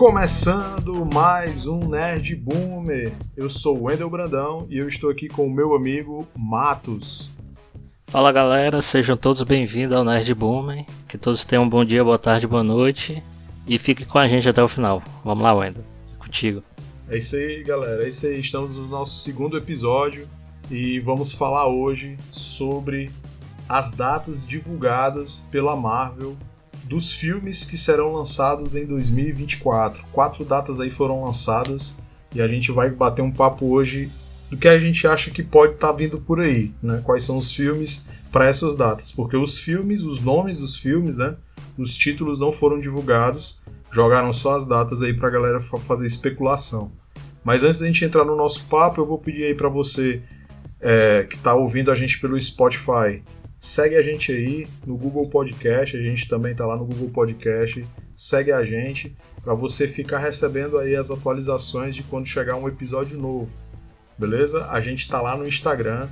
Começando mais um Nerd Boomer. Eu sou o Wendel Brandão e eu estou aqui com o meu amigo Matos. Fala galera, sejam todos bem-vindos ao Nerd Boomer. Que todos tenham um bom dia, boa tarde, boa noite. E fique com a gente até o final. Vamos lá, Wendel. Contigo. É isso aí, galera. É isso aí. Estamos no nosso segundo episódio e vamos falar hoje sobre as datas divulgadas pela Marvel dos filmes que serão lançados em 2024. Quatro datas aí foram lançadas e a gente vai bater um papo hoje do que a gente acha que pode estar tá vindo por aí, né? Quais são os filmes para essas datas? Porque os filmes, os nomes dos filmes, né? Os títulos não foram divulgados, jogaram só as datas aí para a galera fazer especulação. Mas antes da gente entrar no nosso papo, eu vou pedir aí para você é, que está ouvindo a gente pelo Spotify, segue a gente aí no Google Podcast, a gente também está lá no Google Podcast, segue a gente para você ficar recebendo aí as atualizações de quando chegar um episódio novo. Beleza? A gente está lá no Instagram,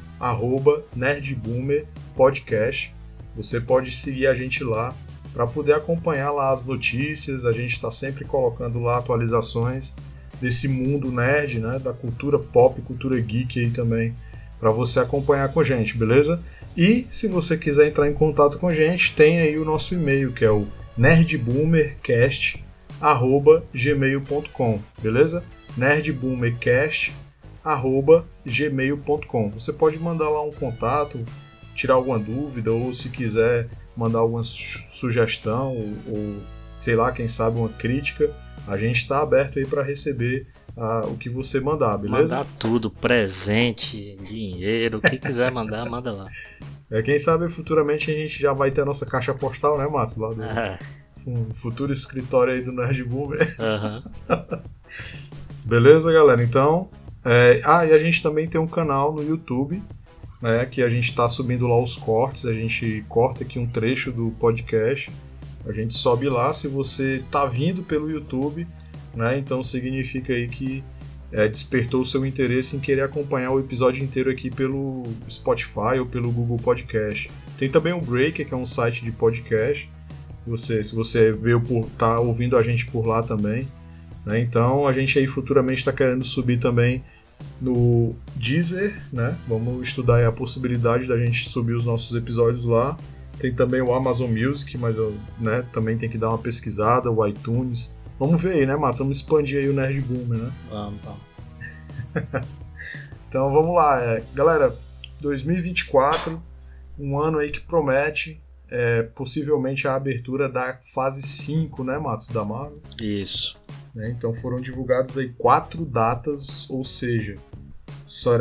nerdboomerpodcast. Você pode seguir a gente lá para poder acompanhar lá as notícias. A gente está sempre colocando lá atualizações desse mundo nerd, né? Da cultura pop, cultura geek aí também para você acompanhar com a gente, beleza? E se você quiser entrar em contato com a gente, tem aí o nosso e-mail que é o nerdboomercast@gmail.com, beleza? nerdboomercast@gmail.com. Você pode mandar lá um contato, tirar alguma dúvida ou se quiser mandar alguma sugestão ou, ou sei lá, quem sabe uma crítica, a gente está aberto aí para receber a, o que você mandar, beleza? Mandar tudo, presente, dinheiro, o que quiser mandar, manda lá. É, quem sabe futuramente a gente já vai ter a nossa caixa postal, né, Márcio? Lá do é. um futuro escritório aí do Nerd Boomer. Uhum. beleza, galera? Então. É, ah, e a gente também tem um canal no YouTube, né? Que a gente está subindo lá os cortes, a gente corta aqui um trecho do podcast. A gente sobe lá. Se você tá vindo pelo YouTube, né? Então significa aí que é, despertou o seu interesse em querer acompanhar o episódio inteiro aqui pelo Spotify ou pelo Google Podcast. Tem também o Breaker, que é um site de podcast. Você, se você veio por tá ouvindo a gente por lá também, né? Então a gente aí futuramente está querendo subir também no Deezer, né? Vamos estudar a possibilidade da gente subir os nossos episódios lá. Tem também o Amazon Music, mas eu, né, também tem que dar uma pesquisada, o iTunes. Vamos ver aí, né, Márcio? Vamos expandir aí o Nerd Boomer, né? Vamos, vamos. então vamos lá, é, galera. 2024, um ano aí que promete é, possivelmente a abertura da fase 5, né, Matos, da Marvel. Isso. Né, então foram divulgadas aí quatro datas, ou seja,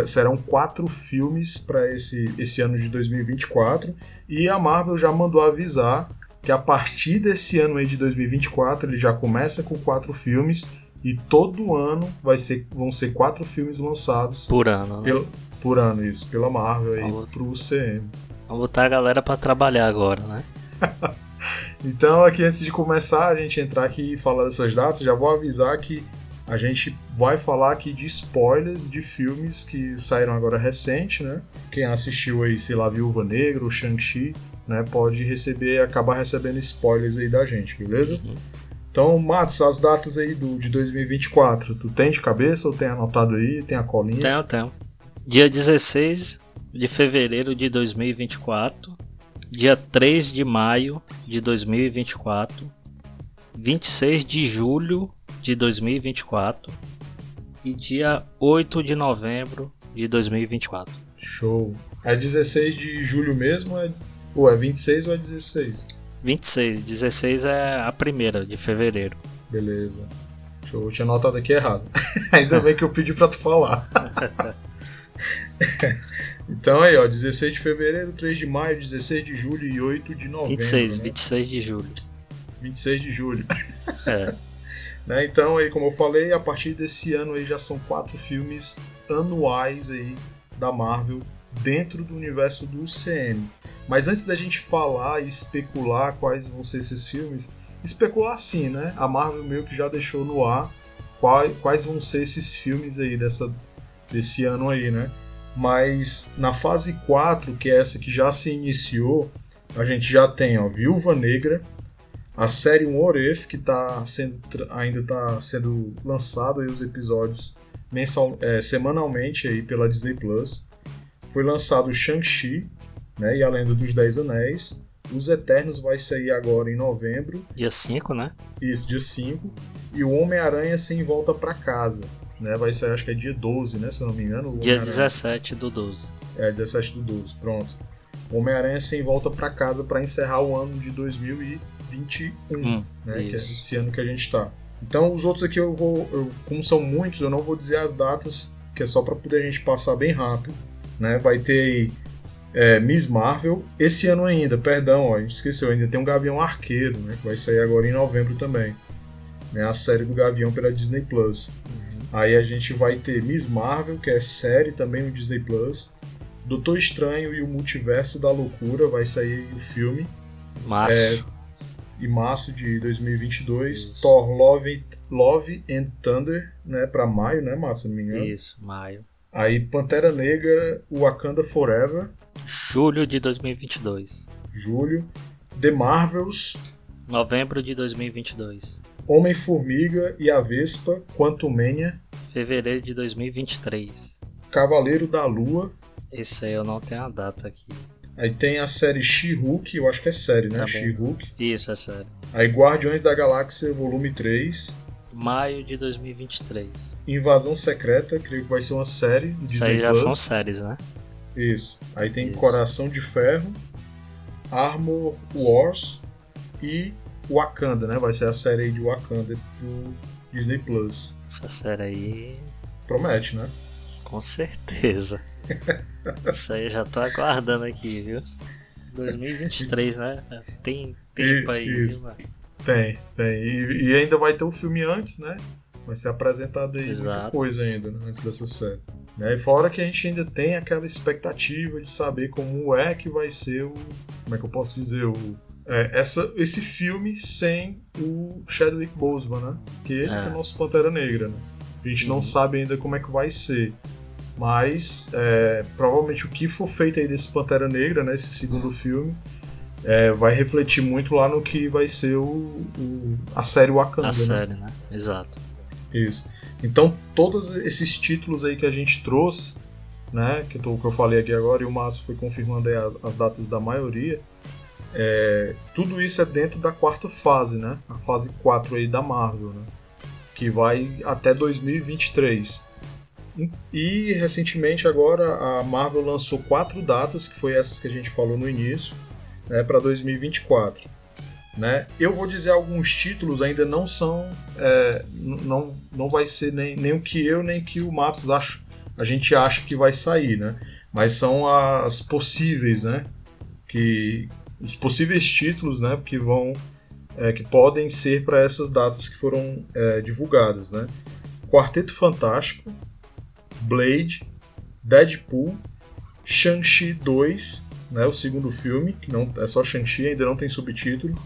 serão quatro filmes para esse, esse ano de 2024 e a Marvel já mandou avisar que a partir desse ano aí de 2024 ele já começa com quatro filmes e todo ano vai ser, vão ser quatro filmes lançados por ano. Né? por ano, isso, pela Marvel aí Vamos... pro UCM. Vamos botar a galera para trabalhar agora, né? então, aqui antes de começar a gente entrar aqui e falar dessas datas, já vou avisar que a gente vai falar aqui de spoilers de filmes que saíram agora recente, né? Quem assistiu aí, sei lá, Viúva Negra ou Shang-Chi, né, pode receber, acabar recebendo spoilers aí da gente, beleza? Uhum. Então, Matos, as datas aí do, de 2024, tu tem de cabeça ou tem anotado aí? Tem a colinha? Tenho, tenho. Dia 16 de fevereiro de 2024, dia 3 de maio de 2024, 26 de julho de 2024 e dia 8 de novembro de 2024. Show. É 16 de julho mesmo? É... Ou é 26 ou é 16? 26. 16 é a primeira de fevereiro. Beleza. Show. Eu tinha notado aqui errado. Ainda bem que eu pedi pra tu falar. então aí, ó, 16 de fevereiro, 3 de maio, 16 de julho e 8 de novembro. 26, né? 26 de julho. 26 de julho. É. né? Então aí, como eu falei, a partir desse ano aí já são quatro filmes anuais aí da Marvel dentro do universo do UCM. Mas antes da gente falar e especular quais vão ser esses filmes, especular sim, né? A Marvel meio que já deixou no ar quais, quais vão ser esses filmes aí dessa, desse ano aí, né? Mas na fase 4, que é essa que já se iniciou, a gente já tem ó, Viúva Negra, A série What If, que tá sendo, ainda está sendo lançado aí os episódios mensal, é, semanalmente aí pela Disney Plus. Foi lançado Shang-Chi né, e a Lenda dos Dez Anéis. Os Eternos vai sair agora em novembro. Dia 5, né? Isso, dia 5. E o Homem-Aranha sem volta para casa. Né? Vai sair, acho que é dia 12, né? Se eu não me engano. Dia 17 do 12. É, 17 do 12, pronto. Homem-Aranha sem volta para casa para encerrar o ano de 2021, hum, né? Isso. Que é esse ano que a gente tá. Então os outros aqui eu vou, eu, como são muitos, eu não vou dizer as datas, que é só para poder a gente passar bem rápido, né? Vai ter aí é, Miss Marvel, esse ano ainda, perdão, ó, a gente esqueceu, ainda tem um Gavião Arqueiro, né? Que vai sair agora em novembro também, né? A série do Gavião pela Disney Plus. Uhum. Aí a gente vai ter Miss Marvel, que é série também no Disney Plus. Doutor Estranho e o Multiverso da Loucura vai sair o filme. Março. É, em março de 2022. Isso. Thor Love, Love and Thunder, né, para maio, né, Márcio, se não me engano. Isso, maio. Aí Pantera Negra, Wakanda Forever. Julho de 2022. Julho. The Marvels. Novembro de 2022. Homem-Formiga e a Vespa, Quantumania. Fevereiro de 2023. Cavaleiro da Lua, esse aí eu não tenho a data aqui. Aí tem a série She-Hulk, eu acho que é série, né? Tá She-Hulk. Isso, é série. Aí Guardiões da Galáxia, volume 3. Maio de 2023. Invasão Secreta, creio que vai ser uma série. Isso aí já Plus. são séries, né? Isso. Aí tem Isso. Coração de Ferro, Armor Wars e Wakanda, né? Vai ser a série aí de Wakanda pro Disney Plus. Essa série aí. Promete, né? Com certeza. Isso aí já tô aguardando aqui, viu? 2023, né? Tem tempo aí, Isso. Tem, tem. E, e, ainda vai ter o filme antes, né? Vai ser apresentado aí Exato. muita coisa ainda, né? Antes dessa série. Né? E fora que a gente ainda tem aquela expectativa de saber como é que vai ser o. Como é que eu posso dizer? O, é, essa, esse filme sem o Chadwick Boseman, né? Que ele é. é o nosso Pantera Negra, né? A gente uhum. não sabe ainda como é que vai ser. Mas é, provavelmente o que for feito aí desse Pantera Negra, né, esse segundo filme, é, vai refletir muito lá no que vai ser o, o a série Wakanda. A né? série, né? Exato. Isso. Então, todos esses títulos aí que a gente trouxe, né, que, tô, que eu falei aqui agora, e o Márcio foi confirmando as, as datas da maioria, é, tudo isso é dentro da quarta fase, né? A fase 4 aí da Marvel, né? Que vai até 2023. E recentemente agora a Marvel lançou quatro datas, que foi essas que a gente falou no início, né, para 2024. Né? Eu vou dizer alguns títulos ainda não são, é, não, não vai ser nem, nem o que eu nem que o Matos acha, a gente acha que vai sair, né? Mas são as possíveis, né? Que os possíveis títulos, né? Que vão, é, que podem ser para essas datas que foram é, divulgadas, né? Quarteto Fantástico, Blade, Deadpool, Shang-Chi 2, né, o segundo filme, que não é só Shang-Chi, ainda não tem subtítulo,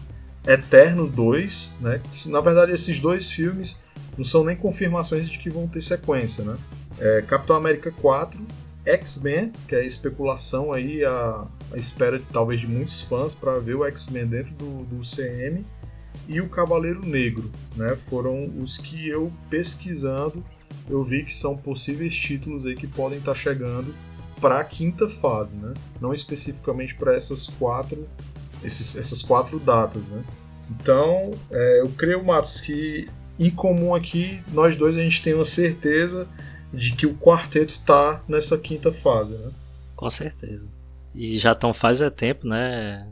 Eterno 2, né, na verdade esses dois filmes não são nem confirmações de que vão ter sequência, né? É, Capitão América 4, X-Men, que é a especulação aí, a, a espera talvez de muitos fãs para ver o X-Men dentro do, do CM, e o Cavaleiro Negro, né? Foram os que eu pesquisando eu vi que são possíveis títulos aí que podem estar tá chegando para a quinta fase, né? Não especificamente para essas quatro, esses, essas quatro datas, né? Então, é, eu creio, Matos, que em comum aqui nós dois a gente tem uma certeza de que o quarteto tá nessa quinta fase, né? Com certeza. E já estão faz é tempo, né?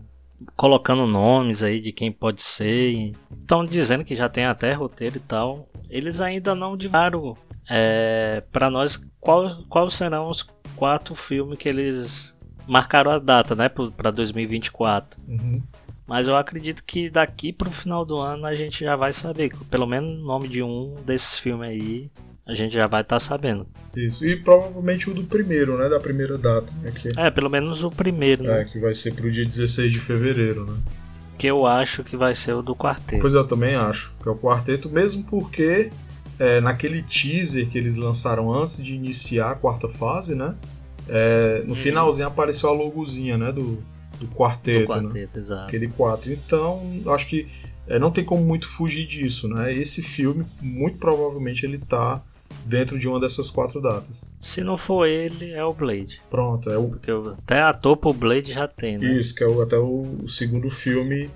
Colocando nomes aí de quem pode ser. Estão dizendo que já tem até roteiro e tal. Eles ainda não divulgaram é, para nós, qual, quais serão os quatro filmes que eles marcaram a data, né, para 2024? Uhum. Mas eu acredito que daqui para o final do ano a gente já vai saber, pelo menos o nome de um desses filmes aí, a gente já vai estar tá sabendo. Isso, e provavelmente o do primeiro, né, da primeira data. Né, que... É, pelo menos o primeiro, né? É, que vai ser pro dia 16 de fevereiro, né? Que eu acho que vai ser o do quarteto. Pois eu também acho, que é o quarteto, mesmo porque é, naquele teaser que eles lançaram antes de iniciar a quarta fase, né? É, no uhum. finalzinho apareceu a logozinha, né? Do, do quarteto, do quarteto né? exato. Aquele 4. Então, acho que é, não tem como muito fugir disso, né? Esse filme, muito provavelmente, ele tá dentro de uma dessas quatro datas. Se não for ele, é o Blade. Pronto, é o. Porque até a topo o Blade já tem, né? Isso, que é o, até o, o segundo filme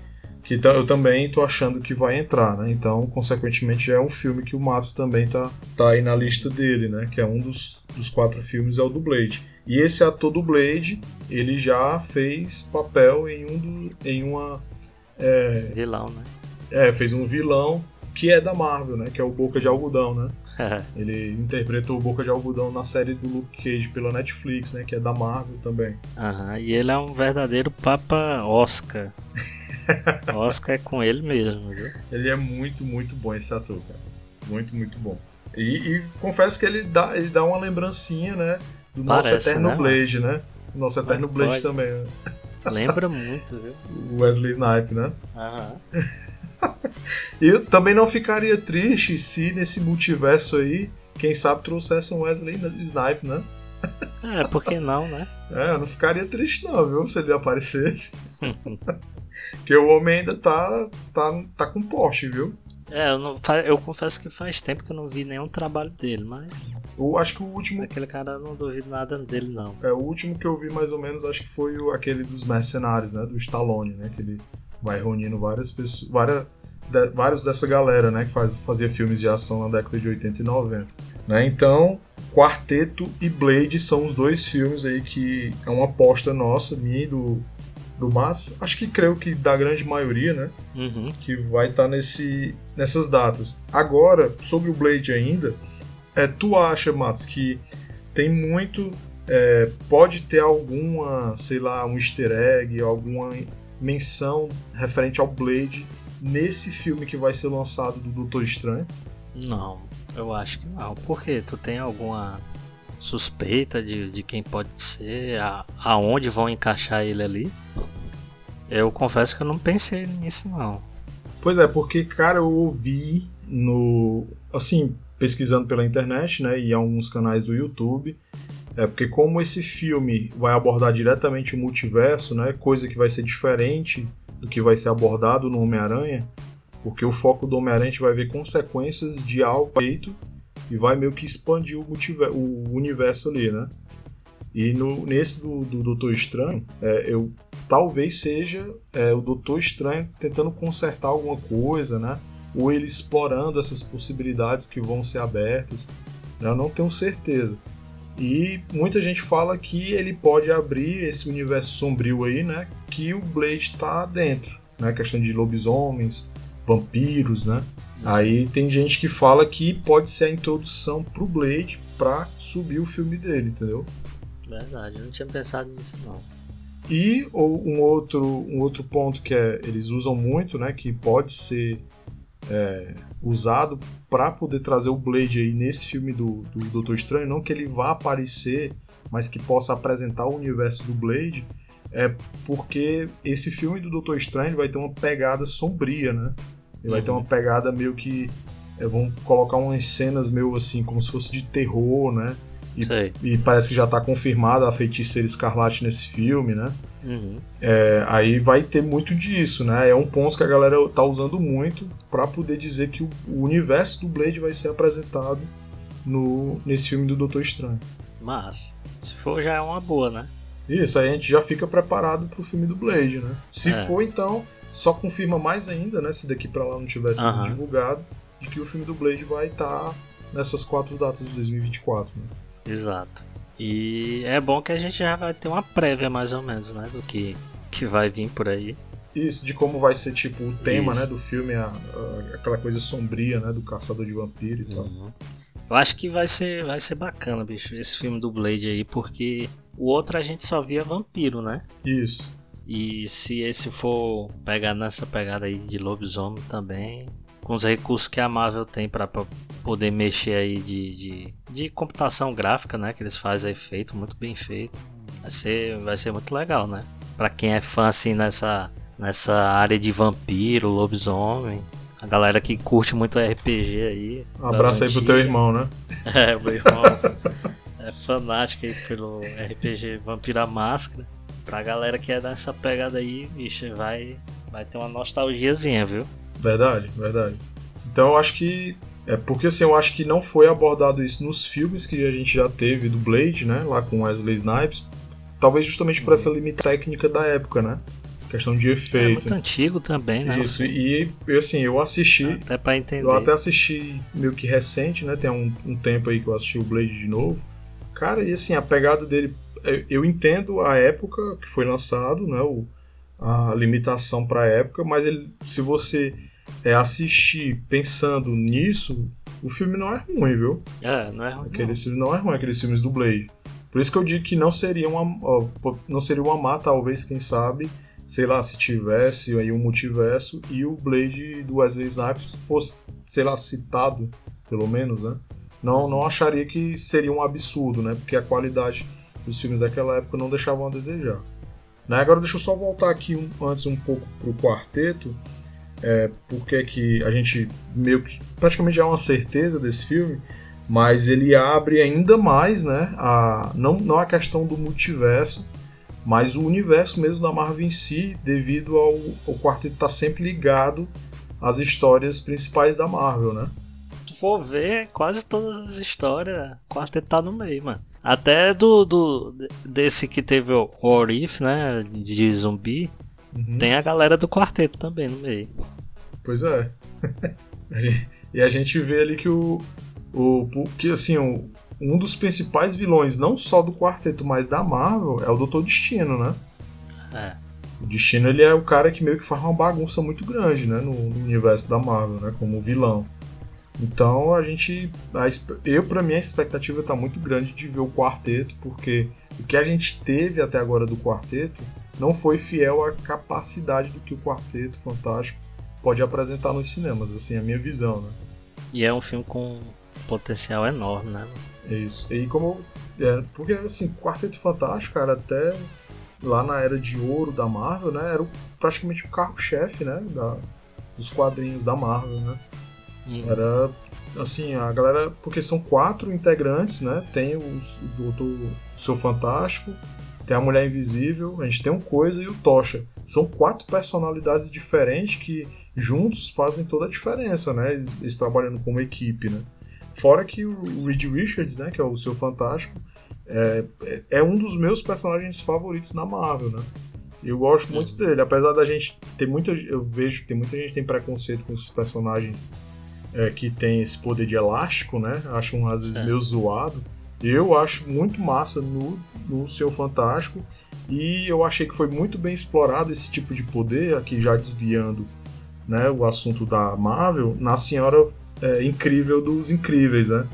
que tá, eu também tô achando que vai entrar, né? Então, consequentemente, já é um filme que o Matos também tá, tá aí na lista dele, né? Que é um dos, dos quatro filmes, é o do Blade. E esse ator do Blade, ele já fez papel em um do, em uma é, vilão, né? É, fez um vilão que é da Marvel, né? Que é o Boca de Algodão, né? ele interpretou o Boca de Algodão na série do Luke Cage pela Netflix, né? Que é da Marvel também. Aham, e ele é um verdadeiro Papa Oscar. Oscar é com ele mesmo, viu? Ele é muito, muito bom esse ator, cara. Muito, muito bom. E, e confesso que ele dá, ele dá uma lembrancinha, né? Do Parece, nosso Eterno né, Blade, né? Nosso Eterno Blade pode. também. Né? Lembra muito, viu? Wesley Snipe, né? Aham. e também não ficaria triste se nesse multiverso aí, quem sabe trouxesse um Wesley Snipe, né? É, por que não, né? É, eu não ficaria triste não, viu? Se ele aparecesse. Porque o homem ainda tá, tá, tá com Porsche, viu? É, eu, não, eu confesso que faz tempo que eu não vi nenhum trabalho dele, mas. Eu acho que o último. Aquele cara eu não duvido nada dele, não. É, o último que eu vi mais ou menos acho que foi o, aquele dos mercenários, né? Do Stallone, né? Que ele vai reunindo várias pessoas. Várias, de, vários dessa galera, né? Que faz, fazia filmes de ação na década de 80 e 90. Né? Então, Quarteto e Blade são os dois filmes aí que é uma aposta nossa, minha e do, do Mas, acho que creio que da grande maioria, né? Uhum. Que vai estar tá nesse, nessas datas. Agora, sobre o Blade ainda, é, tu acha, Matos, que tem muito. É, pode ter alguma, sei lá, um easter egg, alguma menção referente ao Blade nesse filme que vai ser lançado do Doutor Estranho? Não, eu acho que não. Por quê? Tu tem alguma suspeita de, de quem pode ser, a, aonde vão encaixar ele ali? Eu confesso que eu não pensei nisso não. Pois é, porque, cara, eu ouvi no. Assim, pesquisando pela internet, né? E alguns canais do YouTube. É porque como esse filme vai abordar diretamente o multiverso, né? Coisa que vai ser diferente do que vai ser abordado no Homem-Aranha, porque o foco do Homem-Aranha vai ver consequências de algo feito e vai meio que expandir o, o universo ali, né? E no, nesse do, do Doutor Estranho, é, eu talvez seja é, o Doutor Estranho tentando consertar alguma coisa, né? Ou ele explorando essas possibilidades que vão ser abertas. Né? Eu não tenho certeza. E muita gente fala que ele pode abrir esse universo sombrio aí, né? Que o Blade está dentro, né? questão de lobisomens, vampiros, né? Aí tem gente que fala que pode ser a introdução pro Blade para subir o filme dele, entendeu? Verdade, eu não tinha pensado nisso não. E ou um outro um outro ponto que é, eles usam muito, né? Que pode ser é, usado para poder trazer o Blade aí nesse filme do, do Doutor Estranho, não que ele vá aparecer, mas que possa apresentar o universo do Blade, é porque esse filme do Doutor Estranho vai ter uma pegada sombria, né? Ele uhum. vai ter uma uhum. pegada meio que. É, vão colocar umas cenas meio assim, como se fosse de terror, né? E, e, parece que já está confirmada a feiticeira escarlate nesse filme, né? Uhum. É, aí vai ter muito disso, né? É um ponto que a galera tá usando muito para poder dizer que o, o, universo do Blade vai ser apresentado no, nesse filme do Doutor Estranho. Mas, se for, já é uma boa, né? Isso, aí a gente já fica preparado pro filme do Blade, né? Se é. for, então, só confirma mais ainda, né? Se daqui para lá não tivesse uhum. divulgado, de que o filme do Blade vai estar tá nessas quatro datas de 2024, né? Exato. E é bom que a gente já vai ter uma prévia mais ou menos, né, do que, que vai vir por aí. Isso, de como vai ser tipo o tema, Isso. né, do filme, a, a, aquela coisa sombria, né, do caçador de vampiro e tal. Uhum. Eu acho que vai ser, vai ser bacana, bicho, esse filme do Blade aí, porque o outro a gente só via vampiro, né? Isso. E se esse for pegar nessa pegada aí de lobisomem também, com os recursos que a Marvel tem para poder mexer aí de, de, de, computação gráfica, né? Que eles fazem efeito muito bem feito. Vai ser, vai ser muito legal, né? Para quem é fã assim nessa, nessa área de vampiro, lobisomem, a galera que curte muito RPG aí. Um abraço aí pro teu irmão, né? É, o meu irmão é fanático aí pelo RPG Vampira Máscara. Pra galera que é dessa pegada aí, bicho, vai, vai ter uma nostalgiazinha, viu? Verdade, verdade. Então eu acho que. É porque assim, eu acho que não foi abordado isso nos filmes que a gente já teve do Blade, né? Lá com Wesley Snipes. Talvez justamente por essa limitação técnica da época, né? Questão de efeito. É muito antigo também, né? Isso, e assim, eu assisti. Até pra entender. Eu até assisti meio que recente, né? Tem um, um tempo aí que eu assisti o Blade de novo. Cara, e assim, a pegada dele. Eu entendo a época que foi lançado, né? O, a limitação para a época, mas ele, se você é, assistir pensando nisso, o filme não é ruim, viu? É, não é ruim. Aquele não. filme não é ruim, aqueles filmes do Blade. Por isso que eu digo que não seria uma, não seria uma má, talvez, quem sabe, sei lá, se tivesse aí um multiverso e o Blade do Wesley Snipes fosse, sei lá, citado, pelo menos, né? Não, não acharia que seria um absurdo, né? Porque a qualidade dos filmes daquela época não deixavam a desejar. Né? Agora deixa eu só voltar aqui um, antes um pouco pro quarteto, é, porque que a gente meio que praticamente é uma certeza desse filme, mas ele abre ainda mais, né? A, não, não a questão do multiverso, mas o universo mesmo da Marvel em si, devido ao, ao quarteto estar tá sempre ligado às histórias principais da Marvel, né? Se tu for ver, quase todas as histórias, o quarteto tá no meio, mano. Até do, do desse que teve o Orif, né? De zumbi. Uhum. Tem a galera do quarteto também no meio. Pois é. e a gente vê ali que o. o que assim, o, um dos principais vilões, não só do quarteto, mas da Marvel, é o Doutor Destino, né? É. O Destino ele é o cara que meio que faz uma bagunça muito grande, né? No, no universo da Marvel, né? Como vilão. Então a gente. A, eu, para mim, a expectativa está muito grande de ver o quarteto, porque o que a gente teve até agora do quarteto não foi fiel à capacidade do que o quarteto fantástico pode apresentar nos cinemas, assim, a minha visão, né? E é um filme com potencial enorme, né? É isso. E como. É, porque, assim, Quarteto Fantástico, cara, até lá na era de ouro da Marvel, né? Era praticamente o carro-chefe, né? Da, dos quadrinhos da Marvel, né? Uhum. Era assim, a galera. Porque são quatro integrantes, né? Tem o Doutor Seu Fantástico, tem a Mulher Invisível, a gente tem o Coisa e o Tocha. São quatro personalidades diferentes que juntos fazem toda a diferença, né? Eles trabalhando como equipe, né? Fora que o Reed Richards, né, que é o seu fantástico, é, é um dos meus personagens favoritos na Marvel, né? Eu gosto muito uhum. dele, apesar da gente ter muita, eu vejo que tem muita gente que tem preconceito com esses personagens é, que tem esse poder de elástico, né? Acho um, às vezes é. meio zoado. Eu acho muito massa no, no seu Fantástico e eu achei que foi muito bem explorado esse tipo de poder, aqui já desviando né, o assunto da Marvel, na Senhora é, Incrível dos Incríveis, né?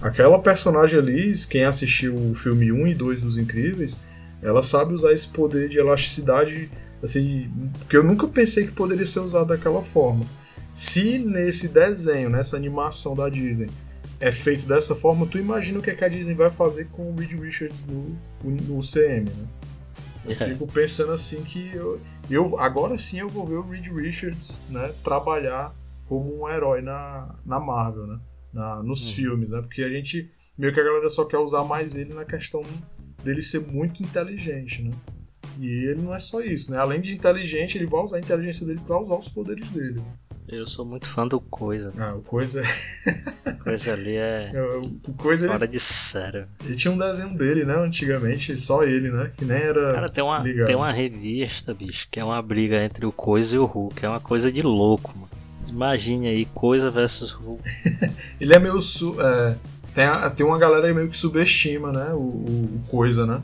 Aquela personagem ali, quem assistiu o filme 1 e 2 dos Incríveis, ela sabe usar esse poder de elasticidade, assim, que eu nunca pensei que poderia ser usado daquela forma. Se nesse desenho, nessa animação da Disney, é feito dessa forma, tu imagina o que, é que a Disney vai fazer com o Reed Richards no, no CM, né? Eu é. fico pensando assim que eu, eu agora sim eu vou ver o Reed Richards, né, trabalhar como um herói na, na Marvel, né? Na, nos uhum. filmes, né? Porque a gente meio que a galera só quer usar mais ele na questão dele ser muito inteligente, né? E ele não é só isso, né? Além de inteligente, ele vai usar a inteligência dele para usar os poderes dele. Né? Eu sou muito fã do Coisa. Ah, o Coisa é. Coisa ali é. o Coisa Fora ele... de sério. Ele tinha um desenho dele, né? Antigamente, só ele, né? Que nem era. Cara, tem uma, tem uma revista, bicho, que é uma briga entre o Coisa e o Hulk. É uma coisa de louco, mano. Imagine aí, Coisa versus Hulk. ele é meio. Su... É... Tem, a... tem uma galera aí meio que subestima, né? O, o, o Coisa, né?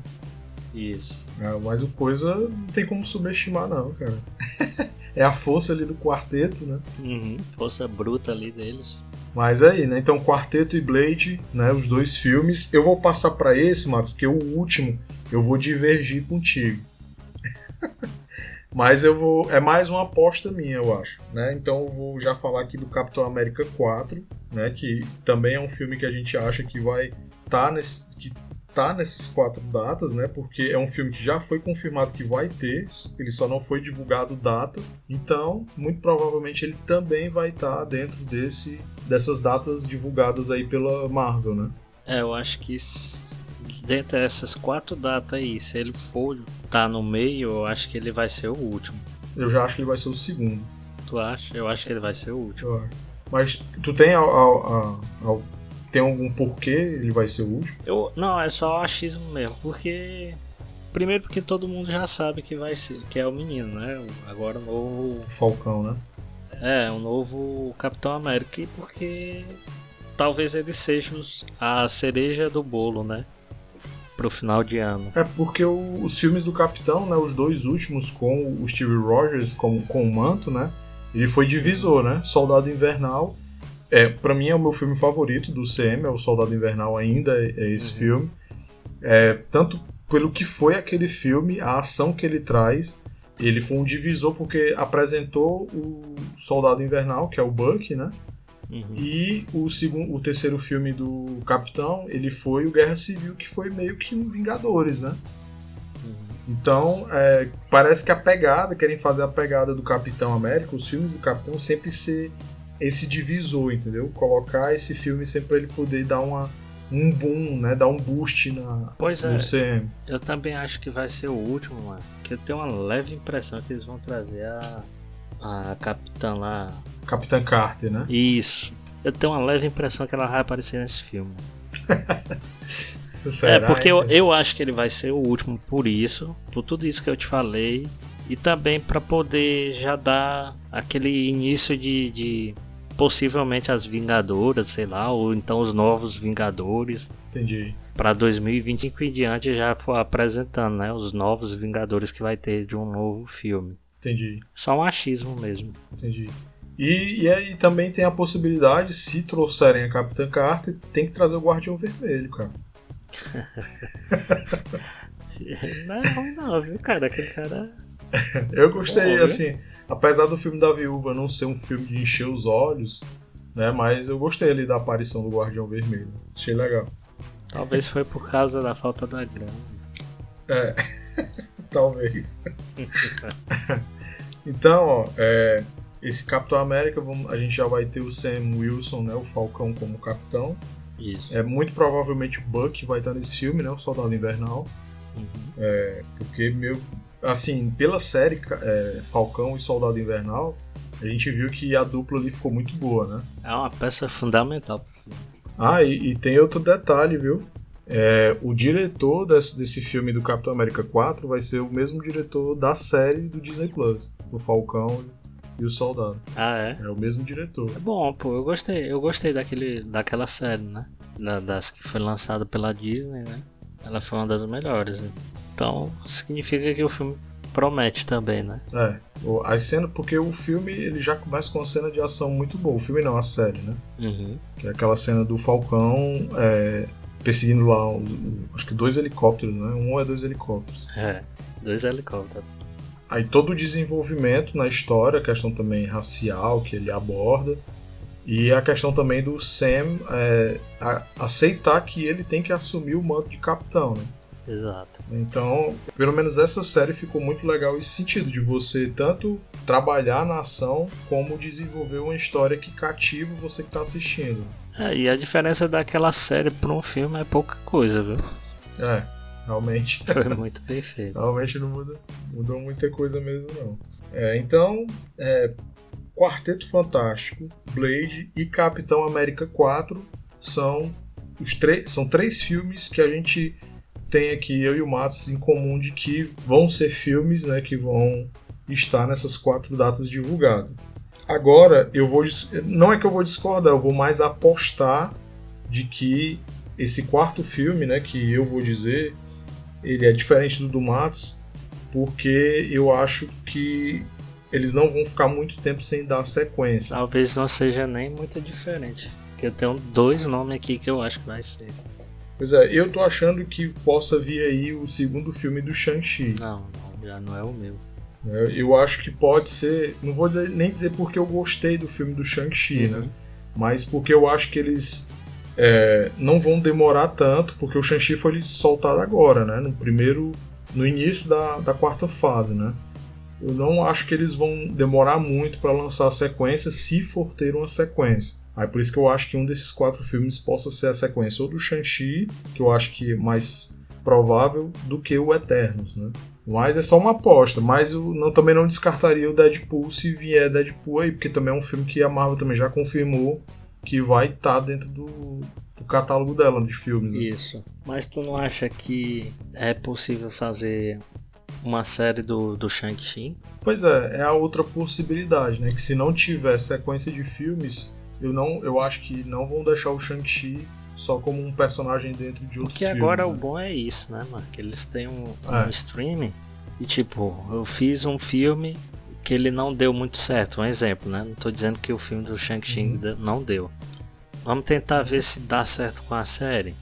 Isso. É, mas o Coisa não tem como subestimar, não, cara. é a força ali do quarteto, né? Uhum, força bruta ali deles. Mas aí, né? Então, Quarteto e Blade, né? Os dois filmes. Eu vou passar para esse, Matos, porque o último eu vou divergir contigo. Mas eu vou. É mais uma aposta minha, eu acho. Né? Então eu vou já falar aqui do Capitão América 4, né? Que também é um filme que a gente acha que vai estar tá nesse. Que tá nessas quatro datas, né? Porque é um filme que já foi confirmado que vai ter, ele só não foi divulgado data. Então, muito provavelmente ele também vai estar tá dentro desse dessas datas divulgadas aí pela Marvel, né? É, eu acho que dentro dessas quatro datas aí, se ele for tá no meio, eu acho que ele vai ser o último. Eu já acho que ele vai ser o segundo. Tu acha? Eu acho que ele vai ser o último. Mas tu tem a, a, a, tem algum porquê ele vai ser o último? Eu, não, é só achismo mesmo, porque primeiro porque todo mundo já sabe que vai ser, que é o menino, né? Agora o novo Falcão, né? É, o novo Capitão América, porque talvez ele seja a cereja do bolo, né? Pro final de ano. É porque o, os filmes do Capitão, né? Os dois últimos com o Steve Rogers com, com o manto, né? Ele foi divisor, né? Soldado Invernal. É, para mim é o meu filme favorito do CM, é o Soldado Invernal ainda, é esse uhum. filme. É, tanto pelo que foi aquele filme, a ação que ele traz. Ele foi um divisor porque apresentou o Soldado Invernal, que é o Buck, né? Uhum. E o, segundo, o terceiro filme do Capitão, ele foi o Guerra Civil, que foi meio que um Vingadores, né? Então, é, parece que a pegada, querem fazer a pegada do Capitão América, os filmes do Capitão sempre ser esse divisor, entendeu? Colocar esse filme sempre para ele poder dar uma, um boom, né? Dar um boost na, pois no é, CM. Eu também acho que vai ser o último, mano. Que eu tenho uma leve impressão que eles vão trazer a, a Capitã lá. Capitã Carter, né? Isso. Eu tenho uma leve impressão que ela vai aparecer nesse filme. É, Será, é, porque eu, eu acho que ele vai ser o último por isso, por tudo isso que eu te falei. E também para poder já dar aquele início de, de possivelmente as Vingadoras, sei lá, ou então os novos Vingadores. Entendi. Para 2025 em diante já for apresentando, né, os novos Vingadores que vai ter de um novo filme. Entendi. Só um achismo mesmo. Entendi. E, e aí também tem a possibilidade, se trouxerem a Capitã Carter, tem que trazer o Guardião Vermelho, cara. não é ruim não, viu, cara? Aquele cara. Eu gostei, Bom, assim, apesar do filme da Viúva não ser um filme de encher os olhos, né? Mas eu gostei ali da aparição do Guardião Vermelho. Achei legal. Talvez foi por causa da falta da grana. É, talvez. então, ó, é, esse Capitão América, a gente já vai ter o Sam Wilson, né? O Falcão como capitão. Isso. É muito provavelmente o Buck vai estar nesse filme, né? O Soldado Invernal. Uhum. É, porque meu, assim, pela série é, Falcão e Soldado Invernal, a gente viu que a dupla ali ficou muito boa, né? É uma peça fundamental. Ah, e, e tem outro detalhe, viu? É, o diretor desse, desse filme do Capitão América 4 vai ser o mesmo diretor da série do Disney Plus, do Falcão e o Soldado. Ah, é? É o mesmo diretor. É bom, pô, eu gostei. Eu gostei daquele, daquela série, né? Da, das que foi lançada pela Disney, né? Ela foi uma das melhores. Né? Então, significa que o filme promete também, né? É. A cena, porque o filme ele já começa com uma cena de ação muito boa. O filme não, a série, né? Uhum. Que é aquela cena do Falcão é, perseguindo lá, os, acho que dois helicópteros, né? Um ou é dois helicópteros. É, dois helicópteros. Aí todo o desenvolvimento na história, a questão também racial que ele aborda, e a questão também do Sam é, a, aceitar que ele tem que assumir o manto de capitão, né? Exato. Então, pelo menos essa série ficou muito legal esse sentido de você tanto trabalhar na ação como desenvolver uma história que cativa você que está assistindo. É, e a diferença daquela série para um filme é pouca coisa, viu? É. Realmente. Foi muito bem feito. Realmente não muda, mudou muita coisa mesmo, não. É, então, é, Quarteto Fantástico, Blade e Capitão América 4 são os três são três filmes que a gente tem aqui eu e o Matos em comum de que vão ser filmes, né, que vão estar nessas quatro datas divulgadas. Agora, eu vou não é que eu vou discordar, eu vou mais apostar de que esse quarto filme, né, que eu vou dizer, ele é diferente do do Matos, porque eu acho que eles não vão ficar muito tempo sem dar sequência. Talvez não seja nem muito diferente. Porque eu tenho dois nomes aqui que eu acho que vai ser. Pois é, eu tô achando que possa vir aí o segundo filme do Shang-Chi. Não, não, já não é o meu. É, eu acho que pode ser. Não vou dizer, nem dizer porque eu gostei do filme do Shang-Chi, uhum. né? Mas porque eu acho que eles é, não vão demorar tanto, porque o Shang-Chi foi soltado agora, né? No primeiro. No início da, da quarta fase, né? Eu não acho que eles vão demorar muito para lançar a sequência, se for ter uma sequência. Aí por isso que eu acho que um desses quatro filmes possa ser a sequência ou do Shang-Chi, que eu acho que mais provável do que o Eternos, né? Mas é só uma aposta. Mas eu não, também não descartaria o Deadpool se vier Deadpool aí, porque também é um filme que a Marvel também já confirmou que vai estar tá dentro do, do, catálogo dela de filmes. Né? Isso. Mas tu não acha que é possível fazer uma série do, do Shang-Chi? Pois é, é a outra possibilidade, né? Que se não tiver sequência de filmes, eu não, eu acho que não vão deixar o Shang-Chi só como um personagem dentro de outros Porque filmes. agora né? o bom é isso, né, mano? Que eles têm um, um é. streaming e tipo, eu fiz um filme que ele não deu muito certo, um exemplo, né? Não tô dizendo que o filme do Shang-Chi uhum. não deu. Vamos tentar ver se dá certo com a série.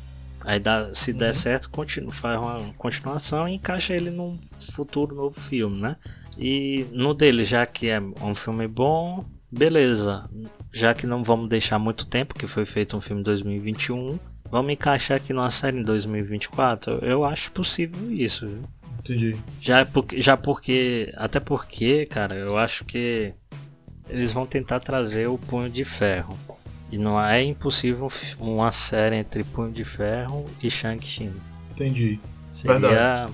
Aí dá, se der uhum. certo, continua, faz uma continuação e encaixa ele num futuro novo filme, né? E no dele, já que é um filme bom, beleza. Já que não vamos deixar muito tempo, que foi feito um filme em 2021, vamos encaixar aqui numa série em 2024. Eu acho possível isso, viu? Entendi. Já porque, já porque, até porque, cara, eu acho que eles vão tentar trazer o Punho de Ferro. E não é impossível uma série entre Punho de Ferro e Shang-Chi. Entendi. Seria, Verdade.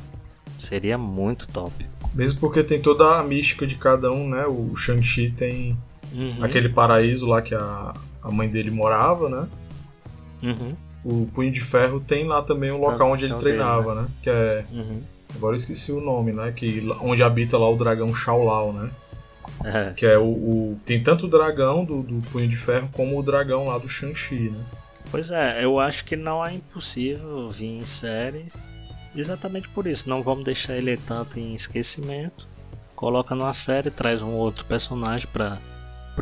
seria muito top. Mesmo porque tem toda a mística de cada um, né? O Shang-Chi tem uhum. aquele paraíso lá que a, a mãe dele morava, né? Uhum. O Punho de Ferro tem lá também um local onde ele treinava, dele, né? né? Que é. Uhum. Agora eu esqueci o nome, né? Que, onde habita lá o dragão Shao Lao, né? É. Que é o, o, Tem tanto o dragão do, do Punho de Ferro como o dragão lá do Shang-Chi, né? Pois é, eu acho que não é impossível vir em série. Exatamente por isso. Não vamos deixar ele tanto em esquecimento. Coloca numa série, traz um outro personagem para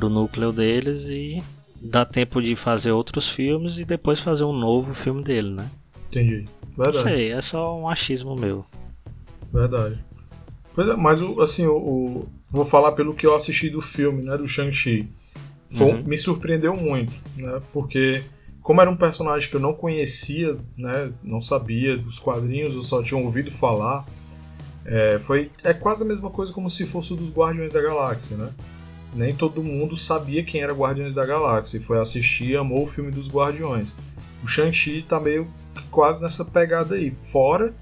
o núcleo deles e dá tempo de fazer outros filmes e depois fazer um novo filme dele, né? Entendi. Verdade. Não sei, é só um achismo meu. Verdade. Pois é, mas assim, o, o, vou falar pelo que eu assisti do filme, né, do Shang-Chi. Uhum. Me surpreendeu muito, né, porque como era um personagem que eu não conhecia, né, não sabia dos quadrinhos, eu só tinha ouvido falar, é, foi é quase a mesma coisa como se fosse o dos Guardiões da Galáxia, né? Nem todo mundo sabia quem era Guardiões da Galáxia e foi assistir e amou o filme dos Guardiões. O Shang-Chi tá meio quase nessa pegada aí, fora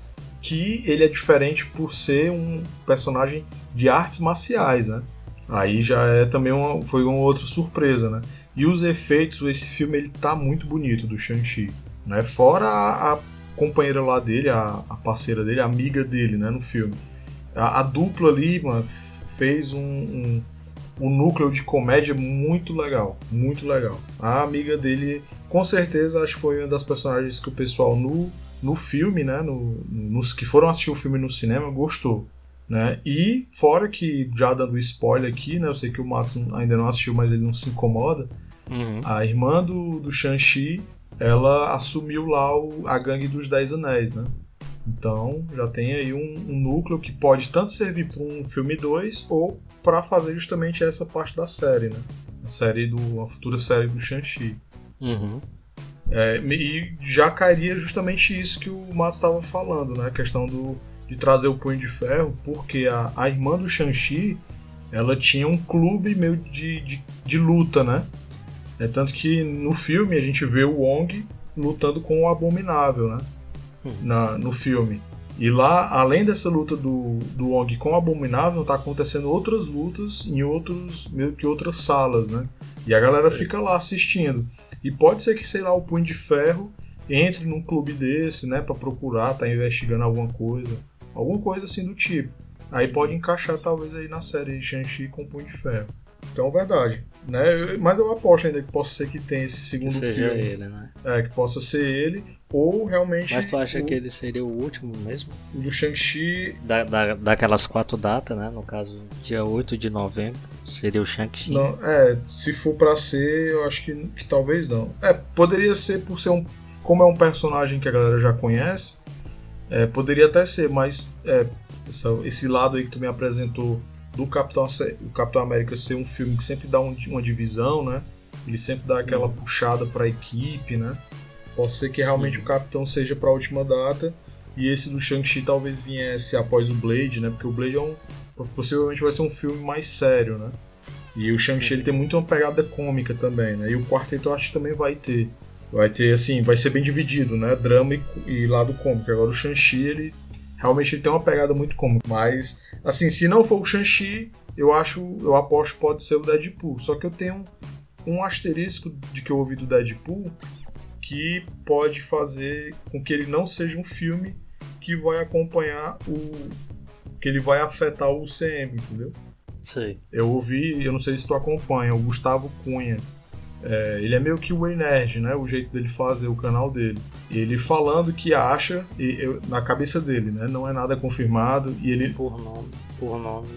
que ele é diferente por ser um personagem de artes marciais, né? Aí já é também uma, foi uma outra surpresa, né? E os efeitos, esse filme ele tá muito bonito do Shang-Chi, né? Fora a, a, companheira lá dele, a, a, parceira dele, a amiga dele, né, no filme. A, a dupla ali, mano, fez um, um, um núcleo de comédia muito legal, muito legal. A amiga dele, com certeza, acho que foi uma das personagens que o pessoal no no filme, né, no, nos que foram assistir o filme no cinema, gostou. Né? E fora que, já dando spoiler aqui, né, eu sei que o Matos ainda não assistiu, mas ele não se incomoda, uhum. a irmã do, do Shang-Chi, ela assumiu lá o, a gangue dos Dez Anéis, né? Então já tem aí um, um núcleo que pode tanto servir para um filme 2 ou para fazer justamente essa parte da série, né? A série do a futura série do Shang-Chi. Uhum. É, e já cairia justamente isso que o Matos estava falando, né? A questão do, de trazer o Punho de Ferro, porque a, a irmã do Shang-Chi, ela tinha um clube meio de, de, de, luta, né? É tanto que no filme a gente vê o Wong lutando com o Abominável, né? Na, no filme. E lá, além dessa luta do, do Wong com o Abominável, tá acontecendo outras lutas em outros, meio que outras salas, né? E a galera fica lá assistindo. E pode ser que, sei lá, o Punho de Ferro entre num clube desse, né, para procurar, tá investigando alguma coisa, alguma coisa assim do tipo. Aí pode encaixar talvez aí na série Shang-Chi com o Punho de Ferro. Então, verdade. Né? Mas eu aposto ainda que possa ser que tenha esse segundo que seja filme. ele, né? É, que possa ser ele, ou realmente. Mas tu acha o... que ele seria o último mesmo? Do Shang-Chi. Da, da, daquelas quatro datas, né? No caso, dia 8 de novembro, seria o Shang-Chi. Não, é, se for pra ser, eu acho que, que talvez não. É, poderia ser por ser um. Como é um personagem que a galera já conhece, é, poderia até ser, mas é, essa, esse lado aí que tu me apresentou do Capitão, do Capitão América ser um filme que sempre dá um, uma divisão, né? Ele sempre dá aquela uhum. puxada para a equipe, né? Pode ser que realmente uhum. o Capitão seja para a última data e esse do Shang-Chi talvez viesse após o Blade, né? Porque o Blade é um possivelmente vai ser um filme mais sério, né? E o Shang-Chi ele tem muito uma pegada cômica também, né? E o quarteto eu acho que também vai ter. Vai ter, assim, vai ser bem dividido, né? Drama e, e lado cômico. Agora o Shang-Chi, ele realmente ele tem uma pegada muito cômica. Mas, assim, se não for o Shang-Chi, eu acho, eu aposto que pode ser o Deadpool. Só que eu tenho um asterisco de que eu ouvi do Deadpool que pode fazer com que ele não seja um filme que vai acompanhar o. que ele vai afetar o UCM, entendeu? Sei. Eu ouvi, eu não sei se tu acompanha, o Gustavo Cunha. É, ele é meio que o nerd, né? O jeito dele fazer o canal dele. Ele falando que acha, e, eu, na cabeça dele, né? Não é nada confirmado. E ele. Por nome, por nome,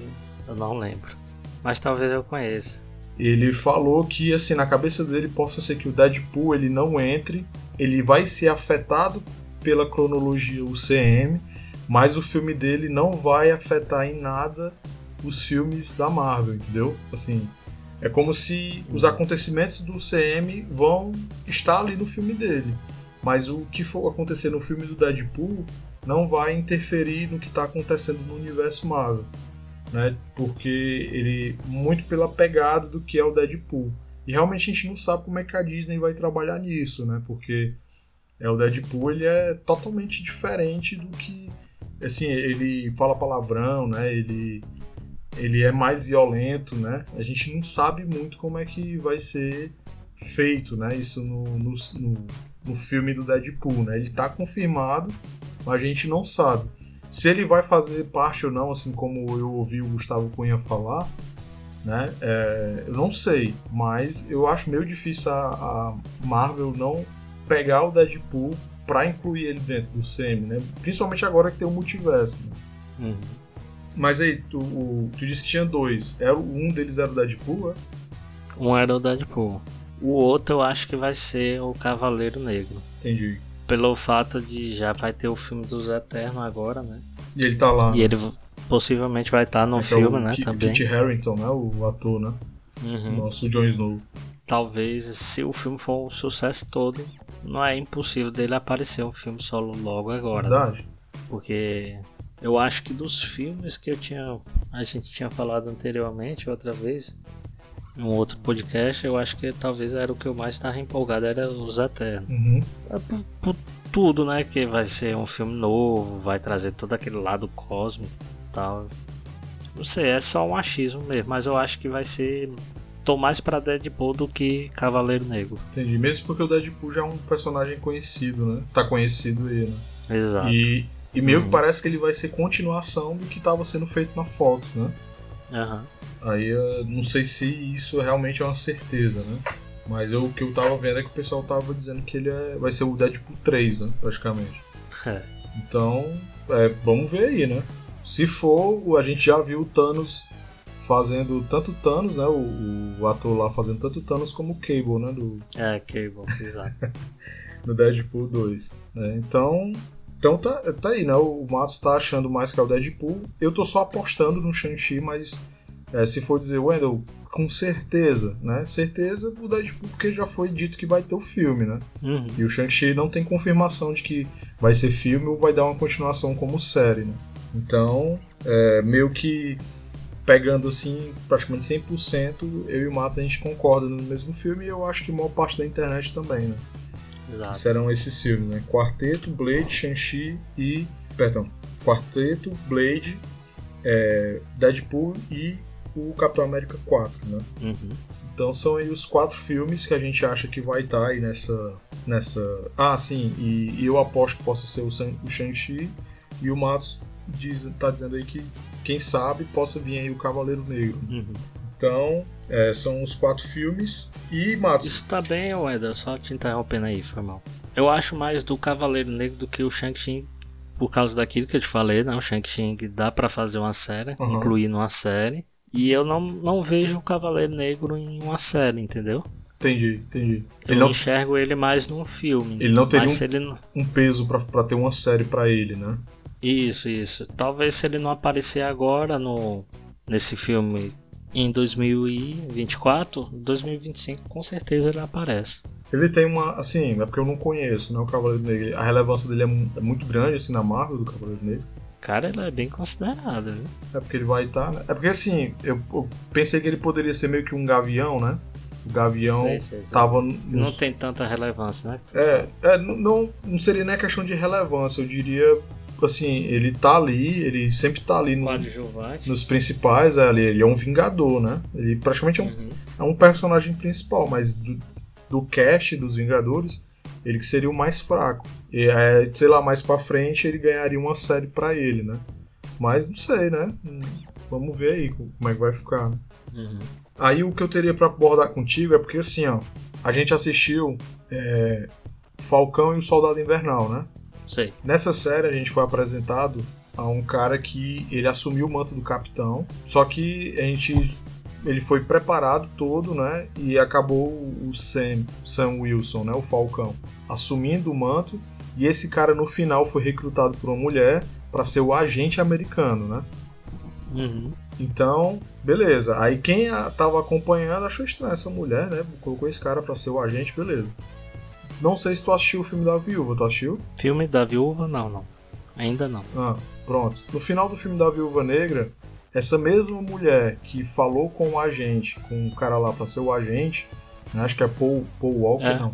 eu não lembro. Mas talvez eu conheça. Ele falou que, assim, na cabeça dele possa ser que o Deadpool ele não entre, ele vai ser afetado pela cronologia UCM, mas o filme dele não vai afetar em nada os filmes da Marvel, entendeu? Assim, é como se os acontecimentos do UCM vão estar ali no filme dele, mas o que for acontecer no filme do Deadpool não vai interferir no que está acontecendo no universo Marvel né? Porque ele muito pela pegada do que é o Deadpool. E realmente a gente não sabe como é que a Disney vai trabalhar nisso, né? Porque é o Deadpool ele é totalmente diferente do que assim, ele fala palavrão, né? Ele ele é mais violento, né? A gente não sabe muito como é que vai ser feito, né? Isso no, no, no, no filme do Deadpool, né? Ele está confirmado, mas a gente não sabe. Se ele vai fazer parte ou não, assim como eu ouvi o Gustavo Cunha falar, né? É, eu não sei, mas eu acho meio difícil a, a Marvel não pegar o Deadpool para incluir ele dentro do CM, né? Principalmente agora que tem o multiverso. Né? Uhum. Mas aí, tu, o, tu disse que tinha dois. Era, um deles era o Deadpool, é? Um era o Deadpool. O outro eu acho que vai ser o Cavaleiro Negro. Entendi pelo fato de já vai ter o filme dos Eternos agora, né? E ele tá lá. E né? ele possivelmente vai estar tá no é, filme, é né? K também. Kit Harington, né? O ator, né? Uhum. Nosso Jon Snow. Talvez, se o filme for um sucesso todo, não é impossível dele aparecer um filme solo logo agora. Né? Verdade. Né? Porque eu acho que dos filmes que eu tinha. A gente tinha falado anteriormente, outra vez, um outro podcast, eu acho que talvez era o que eu mais estava empolgado, era Os Eternos. Uhum. É por, por, tudo, né? Que vai ser um filme novo, vai trazer todo aquele lado cósmico e tal. Não sei, é só um achismo mesmo, mas eu acho que vai ser. Tô mais pra Deadpool do que Cavaleiro Negro. Entendi, mesmo porque o Deadpool já é um personagem conhecido, né? Tá conhecido aí, né? Exato. E, e meio uhum. que parece que ele vai ser continuação do que estava sendo feito na Fox, né? Aham. Uhum. Aí eu não sei se isso realmente é uma certeza, né? Mas eu, o que eu tava vendo é que o pessoal tava dizendo que ele é, vai ser o Deadpool 3, né? Praticamente. É. Então, é, vamos ver aí, né? Se for, a gente já viu o Thanos fazendo tanto Thanos, né? O, o ator lá fazendo tanto Thanos como o Cable, né? Do... É, Cable, exato. no Deadpool 2. Né? Então, então tá, tá aí, né? O Matos tá achando mais que é o Deadpool. Eu tô só apostando no Shang-Chi, mas é, se for dizer, Wendell, com certeza, né? Certeza o Deadpool, porque já foi dito que vai ter o filme, né? Uhum. E o Shang-Chi não tem confirmação de que vai ser filme ou vai dar uma continuação como série, né? Então, é, meio que pegando assim, praticamente 100%, eu e o Matos a gente concorda no mesmo filme e eu acho que a maior parte da internet também, né? Exato. Serão esses filmes, né? Quarteto, Blade, Shang-Chi e. Perdão. Quarteto, Blade, é, Deadpool e o Capitão América 4, né? Uhum. Então são aí os quatro filmes que a gente acha que vai estar tá aí nessa. nessa... Ah, sim, e, e eu aposto que possa ser o, o Shang-Chi e o Matos diz, tá dizendo aí que, quem sabe, possa vir aí o Cavaleiro Negro. Uhum. Então, é, são os quatro filmes. E, Matos. Isso tá bem, Eder, só te interrompendo aí, foi mal. Eu acho mais do Cavaleiro Negro do que o Shang-Chi por causa daquilo que eu te falei, né? O Shang-Chi dá para fazer uma série, uhum. incluir numa série. E eu não, não vejo o Cavaleiro Negro em uma série, entendeu? Entendi, entendi. Eu não... enxergo ele mais num filme. Ele não teria um, ele... um peso para ter uma série para ele, né? Isso, isso. Talvez se ele não aparecer agora no nesse filme em 2024, 2025 com certeza ele aparece. Ele tem uma, assim, é porque eu não conheço, né, o Cavaleiro Negro. A relevância dele é, é muito grande assim na Marvel do Cavaleiro Negro. Cara, ele é bem considerado, né? É porque ele vai estar. Tá, né? É porque assim, eu, eu, pensei que ele poderia ser meio que um gavião, né? O Gavião sei, sei, sei. tava. Nos... Não tem tanta relevância, né? É, é não, não seria nem questão de relevância, eu diria. Assim, ele tá ali, ele sempre tá ali no, nos principais, é, ali, ele é um vingador, né? Ele praticamente é um, uhum. é um personagem principal, mas do, do cast dos Vingadores, ele que seria o mais fraco. E, é, sei lá, mais pra frente ele ganharia uma série para ele, né? Mas não sei, né? Vamos ver aí como é que vai ficar. Né? Uhum. Aí o que eu teria para abordar contigo é porque assim, ó, a gente assistiu é, Falcão e o Soldado Invernal, né? Sei. Nessa série a gente foi apresentado a um cara que ele assumiu o manto do capitão, só que a gente ele foi preparado todo, né? E acabou o Sam, Sam Wilson, né? O Falcão, assumindo o manto. E esse cara no final foi recrutado por uma mulher para ser o agente americano, né? Uhum. Então, beleza. Aí quem tava acompanhando achou estranho essa mulher, né? Colocou esse cara para ser o agente, beleza. Não sei se tu assistiu o filme da viúva, tu assistiu? Filme da viúva? Não, não. Ainda não. Ah, pronto. No final do filme da viúva negra, essa mesma mulher que falou com o agente, com o cara lá pra ser o agente, né? acho que é Paul, Paul Walker, é. não.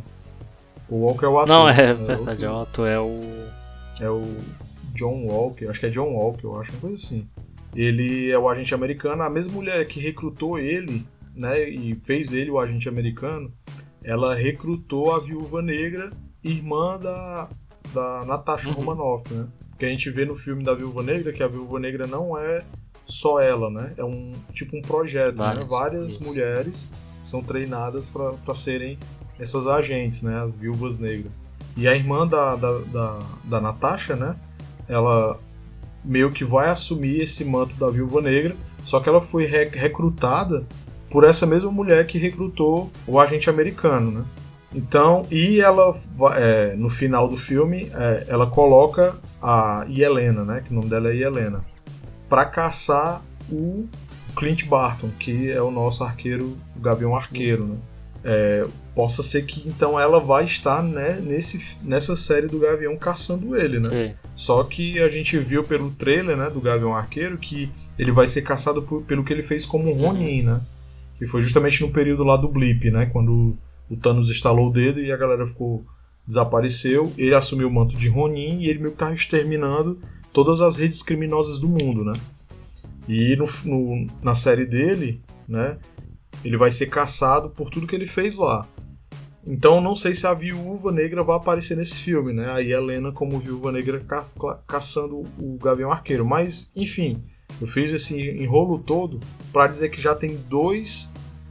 Paul Walker é o ator. Não, é, é verdade, é o ator é o. É o John Walker, acho que é John Walker, eu acho, uma coisa assim. Ele é o agente americano, a mesma mulher que recrutou ele, né, e fez ele o agente americano, ela recrutou a viúva negra, irmã da, da Natasha uhum. Romanoff, né? Que a gente vê no filme da Viúva Negra que a Viúva Negra não é só ela, né? É um tipo um projeto, né? Várias, né? Várias isso. mulheres são treinadas para serem essas agentes, né? As viúvas negras. E a irmã da, da, da, da Natasha, né? Ela meio que vai assumir esse manto da viúva negra, só que ela foi recrutada por essa mesma mulher que recrutou o agente americano, né? Então, e ela, é, no final do filme, é, ela coloca a Helena, né? Que o nome dela é Helena, para caçar o Clint Barton, que é o nosso arqueiro, o Gavião Arqueiro, né? É, possa ser que então ela vai estar né, nesse, nessa série do Gavião caçando ele, né? Sim. Só que a gente viu pelo trailer né, do Gavião Arqueiro que ele vai ser caçado por, pelo que ele fez como Ronin, né? Que foi justamente no período lá do Blip, né? Quando o Thanos estalou o dedo e a galera ficou desapareceu, ele assumiu o manto de Ronin e ele meio que estava exterminando todas as redes criminosas do mundo, né? E no, no, na série dele, né, ele vai ser caçado por tudo que ele fez lá. Então não sei se a viúva negra vai aparecer nesse filme, né? Aí a Helena como viúva negra ca caçando o Gavião Arqueiro. Mas, enfim, eu fiz esse enrolo todo para dizer que já tem dois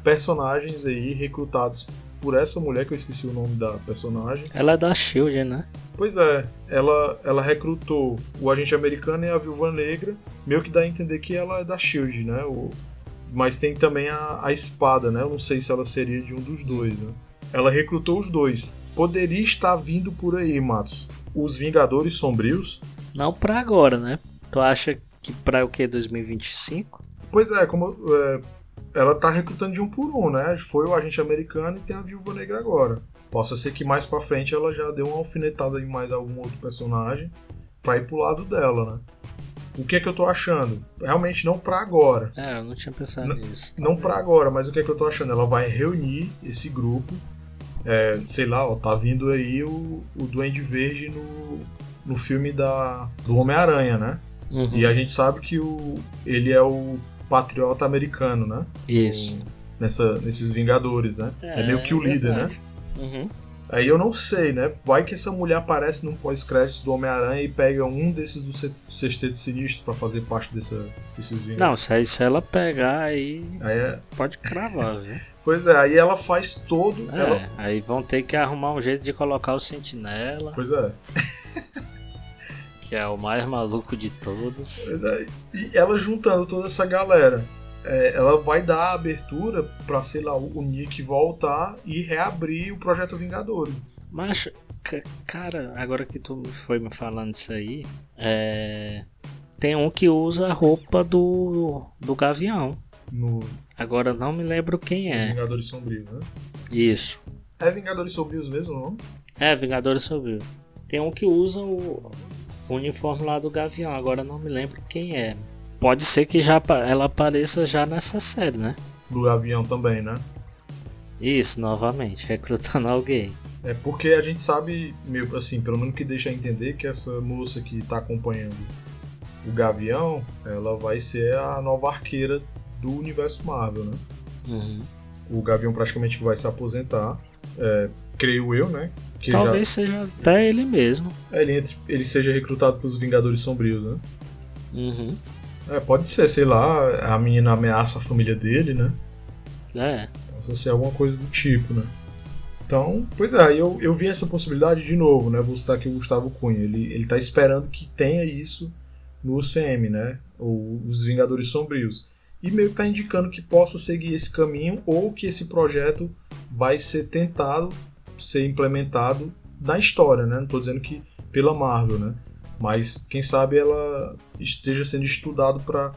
personagens aí recrutados por essa mulher, que eu esqueci o nome da personagem. Ela é da SHIELD, né? Pois é, ela, ela recrutou o agente americano e a viúva negra, meio que dá a entender que ela é da SHIELD, né? O, mas tem também a, a espada, né? Eu não sei se ela seria de um dos dois, né? Ela recrutou os dois. Poderia estar vindo por aí, Matos. Os Vingadores Sombrios. Não pra agora, né? Tu acha que pra o que? 2025? Pois é, como. É, ela tá recrutando de um por um, né? Foi o agente americano e tem a viúva negra agora. Possa ser que mais pra frente ela já deu uma alfinetada em mais algum outro personagem pra ir pro lado dela, né? O que é que eu tô achando? Realmente não para agora. É, eu não tinha pensado nisso. Não para agora, mas o que é que eu tô achando? Ela vai reunir esse grupo. É, sei lá, ó, tá vindo aí o, o Duende Verde no, no filme da, do Homem-Aranha, né? Uhum. E a gente sabe que o, ele é o patriota americano, né? Isso. O, nessa, nesses Vingadores, né? É, é meio que o líder, né? Uhum. Aí eu não sei, né? Vai que essa mulher aparece num pós-crédito do Homem-Aranha e pega um desses do Sexteto Sinistro para fazer parte dessa, desses Vingadores. Não, se, aí, se ela pegar aí. aí é... Pode cravar, viu? Pois é, aí ela faz todo. É, ela... aí vão ter que arrumar um jeito de colocar o Sentinela. Pois é. Que é o mais maluco de todos. Pois é. E ela juntando toda essa galera é, ela vai dar a abertura para sei lá, o Nick voltar e reabrir o projeto Vingadores. Mas, cara, agora que tu foi me falando isso aí, é... tem um que usa a roupa do, do Gavião. No... Agora não me lembro quem é. Os Vingadores Sombrios, né? Isso. É Vingadores Sombrios mesmo o nome? É, Vingadores Sombrios. Tem um que usa o, o uniforme lá do Gavião, agora não me lembro quem é pode ser que já ela apareça já nessa série, né? Do avião também, né? Isso, novamente, recrutando alguém. É porque a gente sabe, assim, pelo menos que deixa entender que essa moça que tá acompanhando o Gavião, ela vai ser a nova arqueira do universo Marvel, né? Uhum. O Gavião praticamente vai se aposentar, é, creio eu, né? Que Talvez já... seja até ele mesmo. É, ele, entre, ele seja recrutado pelos Vingadores Sombrios, né? Uhum. É, pode ser, sei lá, a menina ameaça a família dele, né? É. Possa ser alguma coisa do tipo, né? Então, pois é, eu, eu vi essa possibilidade de novo, né? Vou citar aqui o Gustavo Cunha. Ele, ele tá esperando que tenha isso no UCM, né? Ou os Vingadores Sombrios. E meio que tá indicando que possa seguir esse caminho ou que esse projeto vai ser tentado ser implementado na história, né? Não tô dizendo que pela Marvel, né? Mas quem sabe ela esteja sendo estudado para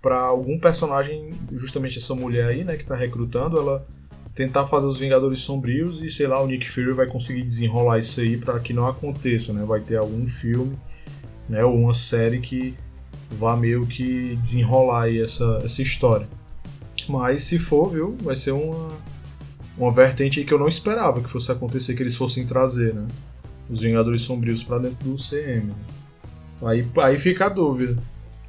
para algum personagem, justamente essa mulher aí, né, que tá recrutando, ela tentar fazer os Vingadores Sombrios e sei lá, o Nick Fury vai conseguir desenrolar isso aí para que não aconteça, né? Vai ter algum filme, né, ou uma série que vá meio que desenrolar aí essa, essa história. Mas se for, viu, vai ser uma uma vertente aí que eu não esperava que fosse acontecer, que eles fossem trazer, né? Os Vingadores Sombrios para dentro do CM. Né? Aí, aí fica a dúvida.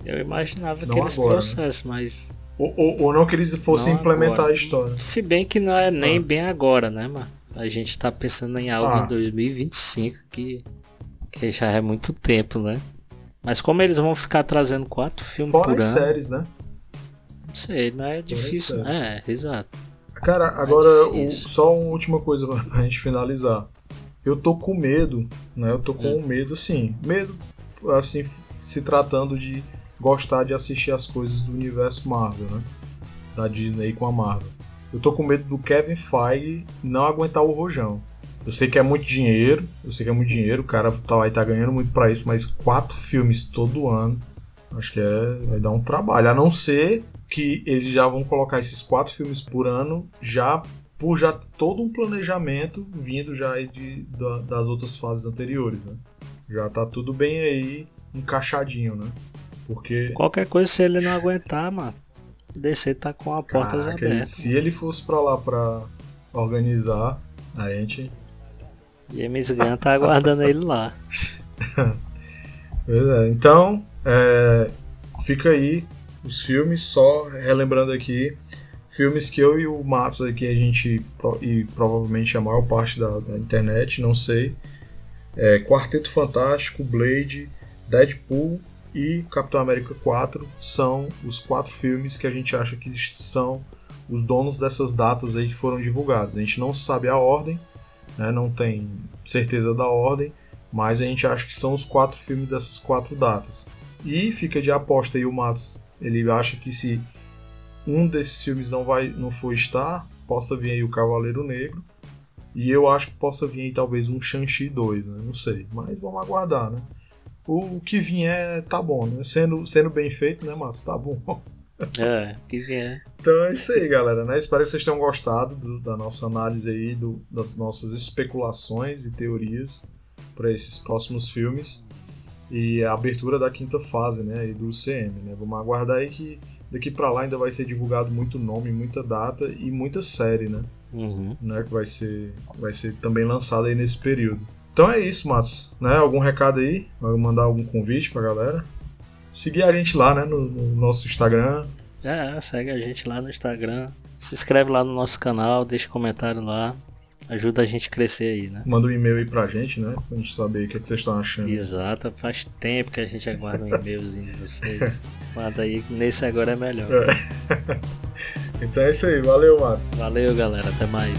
Eu imaginava não que eles agora, né? trouxessem, né? mas. Ou, ou, ou, não que eles fossem não implementar agora. a história. Se bem que não é nem ah. bem agora, né, mano? A gente tá pensando em algo ah. em 2025 que, que já é muito tempo, né? Mas como eles vão ficar trazendo quatro filmes Fora por as ano. séries, né? Não sei, não é difícil. É, exato. Cara, é agora é o, só uma última coisa pra gente finalizar. Eu tô com medo, né? Eu tô com hum. medo, assim, medo, assim, se tratando de gostar de assistir as coisas do universo Marvel, né? Da Disney com a Marvel. Eu tô com medo do Kevin Feige não aguentar o rojão. Eu sei que é muito dinheiro, eu sei que é muito dinheiro, o cara tá, vai tá ganhando muito para isso, mas quatro filmes todo ano, acho que é, vai dar um trabalho. A não ser que eles já vão colocar esses quatro filmes por ano já por já todo um planejamento vindo já de, da, das outras fases anteriores, né? Já tá tudo bem aí encaixadinho, né? Porque qualquer coisa se ele não aguentar, mano, DC tá com a porta aberta. Se ele fosse para lá para organizar, a gente James Gunn tá aguardando ele lá. é, então, é, fica aí os filmes, só relembrando aqui, filmes que eu e o Matos aqui a gente, e provavelmente a maior parte da, da internet, não sei, é, Quarteto Fantástico, Blade, Deadpool e Capitão América 4 são os quatro filmes que a gente acha que são os donos dessas datas aí que foram divulgadas. A gente não sabe a ordem, né, não tem certeza da ordem, mas a gente acha que são os quatro filmes dessas quatro datas. E fica de aposta aí o Matos ele acha que se um desses filmes não vai não for estar, possa vir aí o Cavaleiro Negro. E eu acho que possa vir aí talvez um Shang-Chi 2, né? Não sei, mas vamos aguardar, né? O que vier tá bom, né? Sendo, sendo bem feito, né, Márcio? Tá bom. É, que vier. Então é isso aí, galera, né? Espero que vocês tenham gostado do, da nossa análise aí, do, das nossas especulações e teorias para esses próximos filmes e a abertura da quinta fase, né, do UCM, né? Vamos aguardar aí que daqui para lá ainda vai ser divulgado muito nome, muita data e muita série, né? Uhum. né que vai ser vai ser também lançada aí nesse período. Então é isso, Matos, né? Algum recado aí? Vai mandar algum convite pra galera? Seguir a gente lá, né, no, no nosso Instagram. É, segue a gente lá no Instagram. Se inscreve lá no nosso canal, deixa comentário lá. Ajuda a gente a crescer aí, né? Manda um e-mail aí pra gente, né? Pra gente saber o que, é que vocês estão achando. Exato, faz tempo que a gente aguarda um e-mailzinho de vocês. Manda aí, nesse agora é melhor. É. então é isso aí, valeu, Márcio. Valeu, galera, até mais.